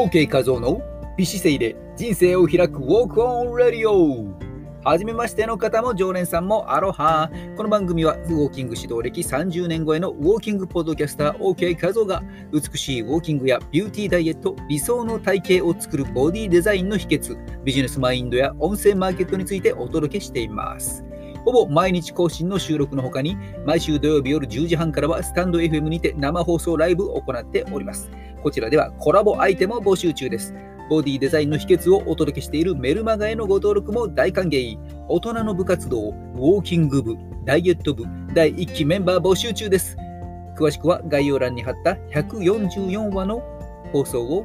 OK 画像の美姿勢で人生を開くウォークオンラディオ。はじめましての方も常連さんもアロハ。この番組はウォーキング指導歴30年超えのウォーキングポッドキャスター OK 画像が美しいウォーキングやビューティーダイエット理想の体型を作るボディデザインの秘訣ビジネスマインドや音声マーケットについてお届けしています。ほぼ毎日更新の収録の他に、毎週土曜日夜10時半からはスタンド FM にて生放送ライブを行っております。こちらではコラボアイテムを募集中です。ボディデザインの秘訣をお届けしているメルマガへのご登録も大歓迎。大人の部活動、ウォーキング部、ダイエット部、第1期メンバー募集中です。詳しくは概要欄に貼った144話の放送を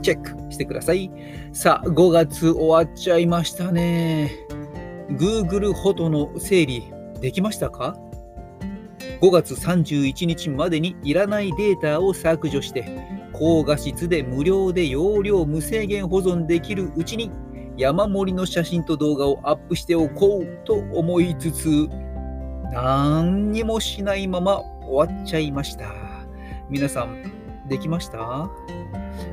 チェックしてください。さあ、5月終わっちゃいましたね。Google フォトの整理できましたか ?5 月31日までにいらないデータを削除して、高画質で無料で容量無制限保存できるうちに山盛りの写真と動画をアップしておこうと思いつつ、何にもしないまま終わっちゃいました。皆さん、できました？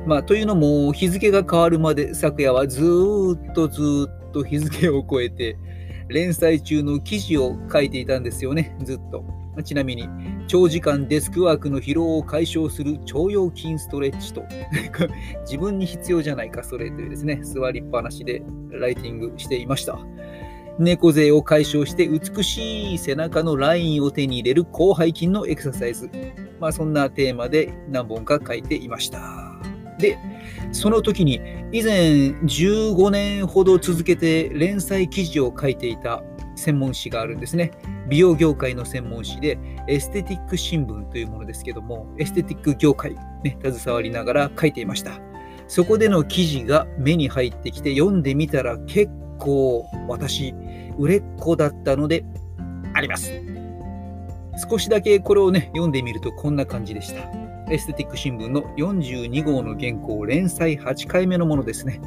まあ、というのも、日付が変わるまで昨夜はずっとずっとと日付を超えて、連載中の記事を書いていたんですよね、ずっと。ちなみに、長時間デスクワークの疲労を解消する腸腰筋ストレッチと、自分に必要じゃないか、それというですね、座りっぱなしでライティングしていました。猫背を解消して美しい背中のラインを手に入れる広背筋のエクササイズ。まあ、そんなテーマで何本か書いていました。で、その時に以前15年ほど続けて連載記事を書いていた専門誌があるんですね。美容業界の専門誌でエステティック新聞というものですけども、エステティック業界、ね、携わりながら書いていました。そこでの記事が目に入ってきて読んでみたら結構私、売れっ子だったのであります。少しだけこれをね、読んでみるとこんな感じでした。エステティック新聞の42号の原稿、連載8回目のものですね。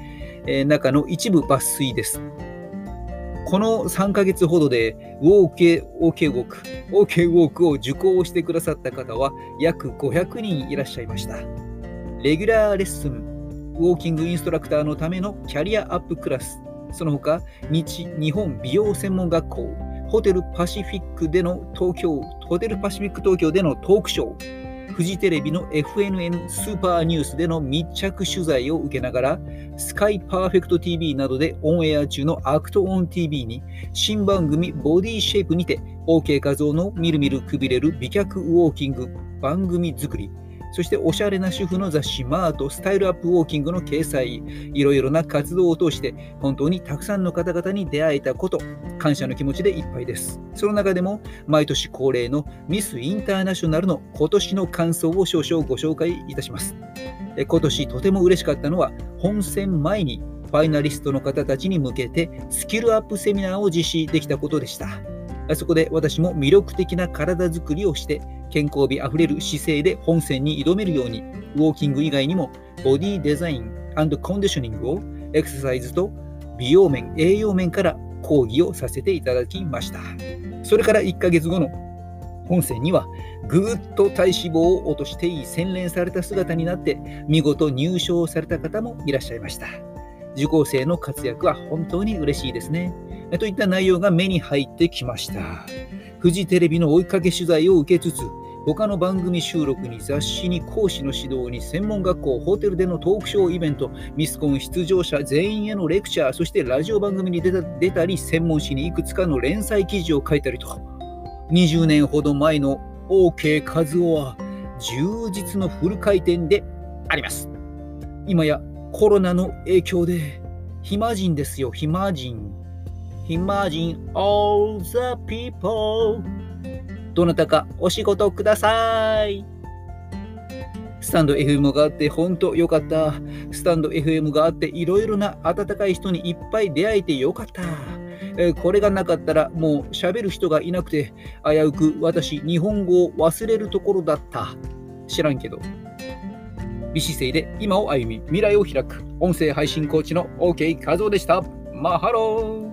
えー、中の一部抜粋です。この3ヶ月ほどで OK, OK ウォーク、OK ウォークを受講してくださった方は約500人いらっしゃいました。レギュラーレッスン、ウォーキングインストラクターのためのキャリアアップクラス、その他、日日本美容専門学校、ホテルパシフィックでの東京、ホテルパシフィック東京でのトークショー、フジテレビの FNN スーパーニュースでの密着取材を受けながら、スカイパーフェクト TV などでオンエア中のアクトオン TV に、新番組ボディシェイプにて、OK 画像のみるみるくびれる美脚ウォーキング番組作り、そしておしゃれな主婦の雑誌マートスタイルアップウォーキングの掲載、いろいろな活動を通して本当にたくさんの方々に出会えたこと、感謝の気持ちでいっぱいです。その中でも毎年恒例のミスインターナショナルの今年の感想を少々ご紹介いたします。今年とても嬉しかったのは本戦前にファイナリストの方たちに向けてスキルアップセミナーを実施できたことでした。そこで私も魅力的な体づくりをして健康美あふれる姿勢で本戦に挑めるように、ウォーキング以外にもボディデザインコンディショニングをエクササイズと美容面、栄養面から講義をさせていただきました。それから1ヶ月後の本戦にはぐーっと体脂肪を落としていい洗練された姿になって見事入賞された方もいらっしゃいました。受講生の活躍は本当に嬉しいですね。といった内容が目に入ってきました。フジテレビの追いかけ取材を受けつつ、他の番組収録に雑誌に講師の指導に専門学校、ホテルでのトークショーイベント、ミスコン出場者全員へのレクチャー、そしてラジオ番組に出た出たり、専門誌にいくつかの連載記事を書いたりと、20年ほど前の OK 和夫は充実のフル回転であります。今やコロナの影響で暇人ですよ、暇人。暇人 all the people どなたかお仕事ください。スタンド FM があって本当よかった。スタンド FM があっていろいろな温かい人にいっぱい出会えてよかった。えこれがなかったらもう喋る人がいなくて危うく私日本語を忘れるところだった。知らんけど。美姿勢で今を歩み未来を開く音声配信コーチの OK 画像でした。マハロー